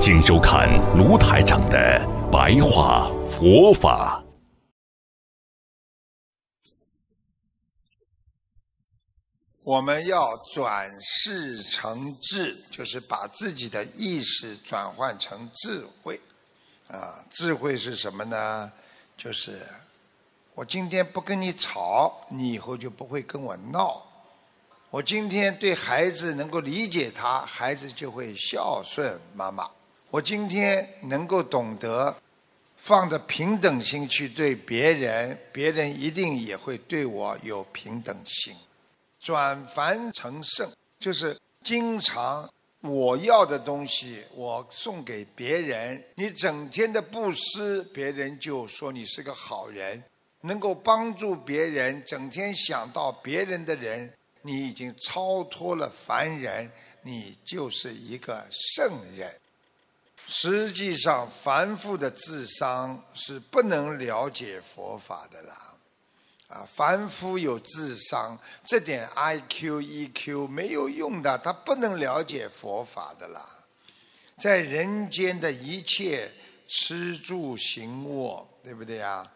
请收看卢台长的白话佛法。我们要转世成智，就是把自己的意识转换成智慧。啊，智慧是什么呢？就是我今天不跟你吵，你以后就不会跟我闹。我今天对孩子能够理解他，孩子就会孝顺妈妈。我今天能够懂得放着平等心去对别人，别人一定也会对我有平等心。转凡成圣，就是经常我要的东西我送给别人，你整天的布施，别人就说你是个好人，能够帮助别人，整天想到别人的人，你已经超脱了凡人，你就是一个圣人。实际上，凡夫的智商是不能了解佛法的啦。啊，凡夫有智商，这点 I Q E Q 没有用的，他不能了解佛法的啦。在人间的一切吃住行卧，对不对呀？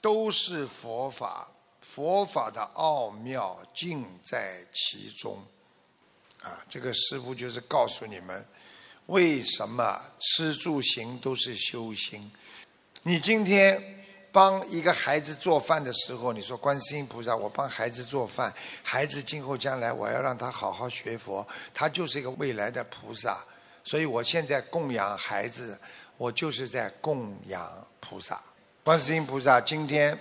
都是佛法，佛法的奥妙尽在其中。啊，这个师傅就是告诉你们。为什么吃住行都是修心？你今天帮一个孩子做饭的时候，你说观世音菩萨，我帮孩子做饭，孩子今后将来我要让他好好学佛，他就是一个未来的菩萨，所以我现在供养孩子，我就是在供养菩萨。观世音菩萨，今天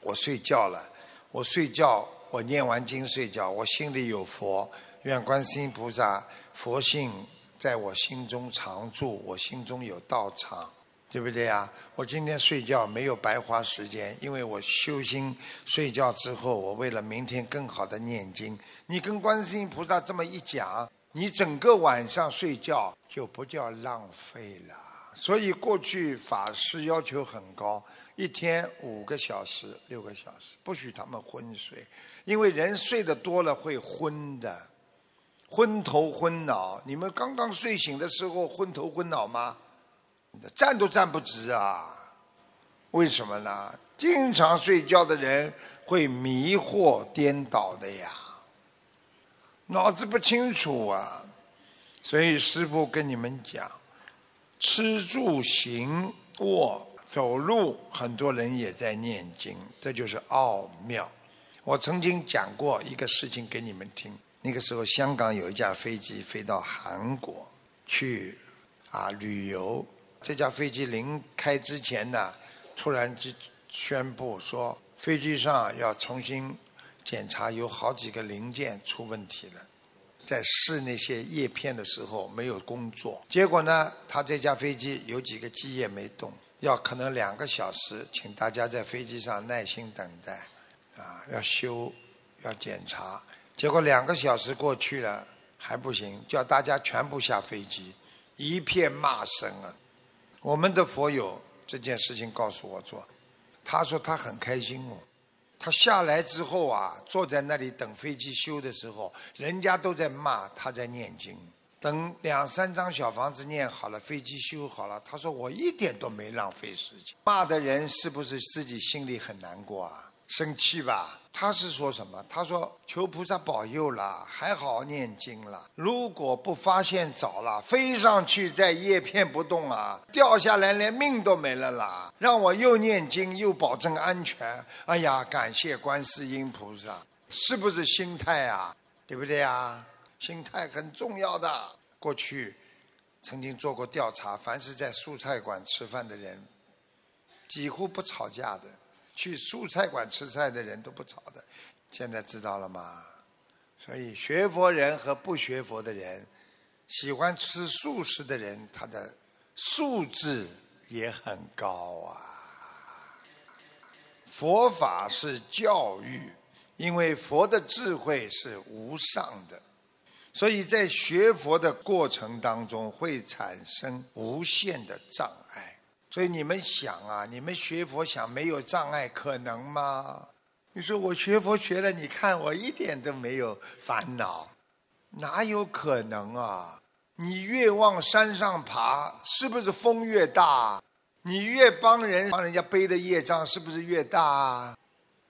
我睡觉了，我睡觉，我念完经睡觉，我心里有佛，愿观世音菩萨佛性。在我心中常住，我心中有道场，对不对呀？我今天睡觉没有白花时间，因为我修心睡觉之后，我为了明天更好的念经。你跟观世音菩萨这么一讲，你整个晚上睡觉就不叫浪费了。所以过去法师要求很高，一天五个小时、六个小时，不许他们昏睡，因为人睡得多了会昏的。昏头昏脑，你们刚刚睡醒的时候昏头昏脑吗？站都站不直啊！为什么呢？经常睡觉的人会迷惑颠倒的呀，脑子不清楚啊。所以师父跟你们讲，吃住行卧走路，很多人也在念经，这就是奥妙。我曾经讲过一个事情给你们听。那个时候，香港有一架飞机飞到韩国去啊旅游。这架飞机临开之前呢，突然就宣布说，飞机上要重新检查，有好几个零件出问题了。在试那些叶片的时候没有工作，结果呢，他这架飞机有几个机叶没动，要可能两个小时，请大家在飞机上耐心等待，啊，要修，要检查。结果两个小时过去了还不行，叫大家全部下飞机，一片骂声啊！我们的佛友这件事情告诉我做，他说他很开心哦，他下来之后啊，坐在那里等飞机修的时候，人家都在骂，他在念经，等两三张小房子念好了，飞机修好了，他说我一点都没浪费时间。骂的人是不是自己心里很难过啊？生气吧？他是说什么？他说求菩萨保佑了，还好念经了。如果不发现早了，飞上去在叶片不动啊，掉下来连命都没了啦。让我又念经又保证安全。哎呀，感谢观世音菩萨，是不是心态啊？对不对啊？心态很重要的。过去曾经做过调查，凡是在素菜馆吃饭的人，几乎不吵架的。去蔬菜馆吃菜的人都不吵的，现在知道了吗？所以学佛人和不学佛的人，喜欢吃素食的人，他的素质也很高啊。佛法是教育，因为佛的智慧是无上的，所以在学佛的过程当中会产生无限的障碍。所以你们想啊，你们学佛想没有障碍可能吗？你说我学佛学了，你看我一点都没有烦恼，哪有可能啊？你越往山上爬，是不是风越大？你越帮人，帮人家背的业障是不是越大？啊？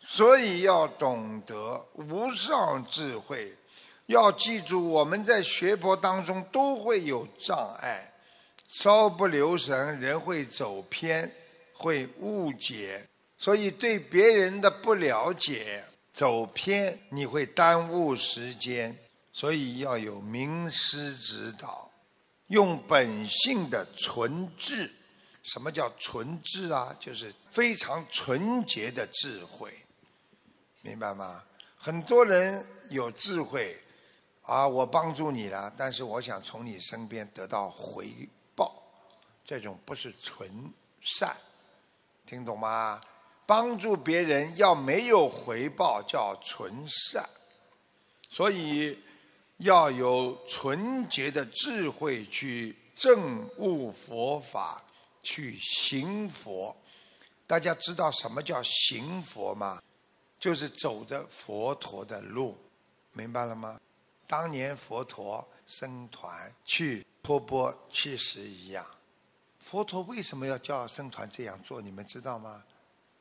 所以要懂得无上智慧，要记住我们在学佛当中都会有障碍，稍不留神人会走偏，会误解，所以对别人的不了解、走偏，你会耽误时间，所以要有名师指导，用本性的纯智。什么叫纯智啊？就是非常纯洁的智慧，明白吗？很多人有智慧，啊，我帮助你了，但是我想从你身边得到回，这种不是纯善，听懂吗？帮助别人要没有回报叫纯善，所以要有纯洁的智慧去证悟佛法。去行佛，大家知道什么叫行佛吗？就是走着佛陀的路，明白了吗？当年佛陀僧团去托钵其实一样，佛陀为什么要叫僧团这样做？你们知道吗？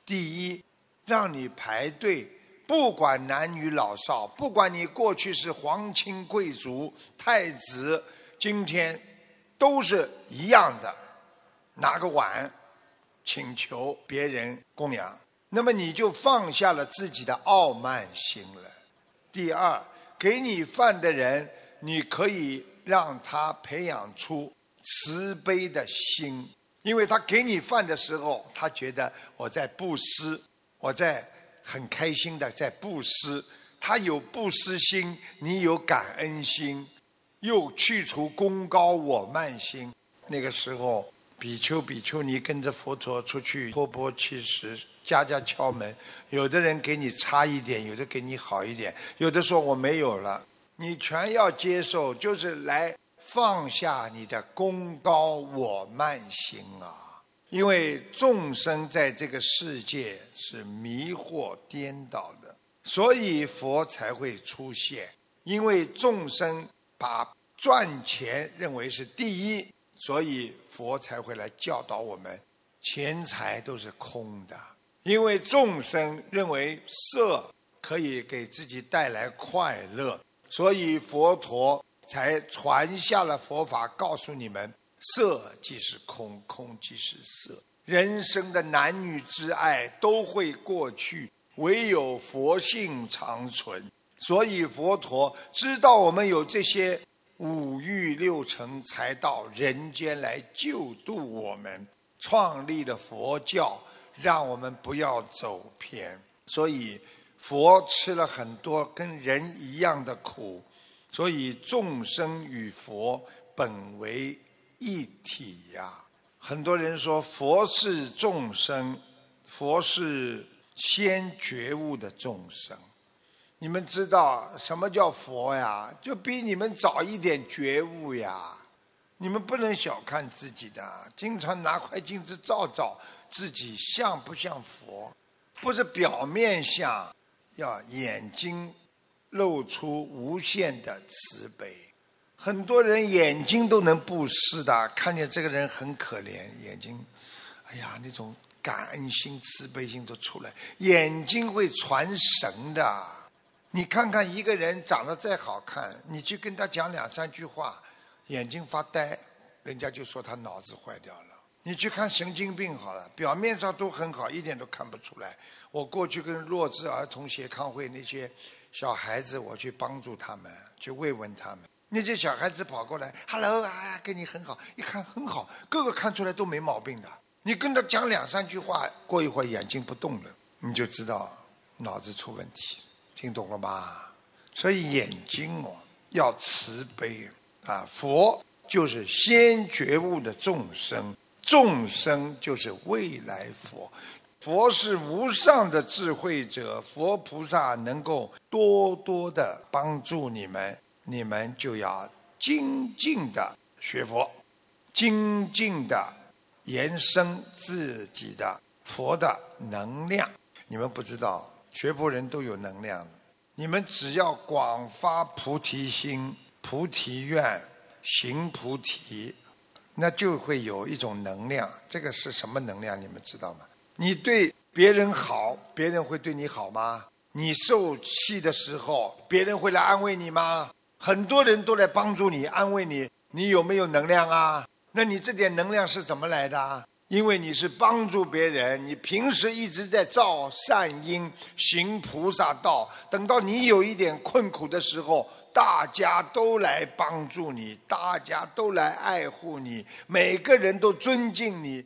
第一，让你排队，不管男女老少，不管你过去是皇亲贵族、太子，今天都是一样的。拿个碗，请求别人供养，那么你就放下了自己的傲慢心了。第二，给你饭的人，你可以让他培养出慈悲的心，因为他给你饭的时候，他觉得我在布施，我在很开心的在布施，他有布施心，你有感恩心，又去除功高我慢心，那个时候。比丘、比丘尼跟着佛陀出去托钵乞食，家家敲门，有的人给你差一点，有的给你好一点，有的说我没有了，你全要接受，就是来放下你的功高我慢心啊！因为众生在这个世界是迷惑颠倒的，所以佛才会出现。因为众生把赚钱认为是第一。所以佛才会来教导我们，钱财都是空的，因为众生认为色可以给自己带来快乐，所以佛陀才传下了佛法，告诉你们：色即是空，空即是色。人生的男女之爱都会过去，唯有佛性长存。所以佛陀知道我们有这些。五欲六尘才到人间来救度我们，创立了佛教，让我们不要走偏。所以佛吃了很多跟人一样的苦，所以众生与佛本为一体呀。很多人说佛是众生，佛是先觉悟的众生。你们知道什么叫佛呀？就比你们早一点觉悟呀！你们不能小看自己的，经常拿块镜子照照自己，像不像佛？不是表面像，要眼睛露出无限的慈悲。很多人眼睛都能布施的，看见这个人很可怜，眼睛，哎呀，那种感恩心、慈悲心都出来，眼睛会传神的。你看看一个人长得再好看，你去跟他讲两三句话，眼睛发呆，人家就说他脑子坏掉了。你去看神经病好了，表面上都很好，一点都看不出来。我过去跟弱智儿童协康会那些小孩子，我去帮助他们，去慰问他们。那些小孩子跑过来，Hello 啊，跟你很好，一看很好，个个看出来都没毛病的。你跟他讲两三句话，过一会儿眼睛不动了，你就知道脑子出问题。听懂了吗？所以眼睛哦要慈悲啊！佛就是先觉悟的众生，众生就是未来佛。佛是无上的智慧者，佛菩萨能够多多的帮助你们，你们就要精进的学佛，精进的延伸自己的佛的能量。你们不知道，学佛人都有能量，你们只要广发菩提心、菩提愿、行菩提，那就会有一种能量。这个是什么能量？你们知道吗？你对别人好，别人会对你好吗？你受气的时候，别人会来安慰你吗？很多人都来帮助你、安慰你，你有没有能量啊？那你这点能量是怎么来的？因为你是帮助别人，你平时一直在造善因、行菩萨道，等到你有一点困苦的时候，大家都来帮助你，大家都来爱护你，每个人都尊敬你。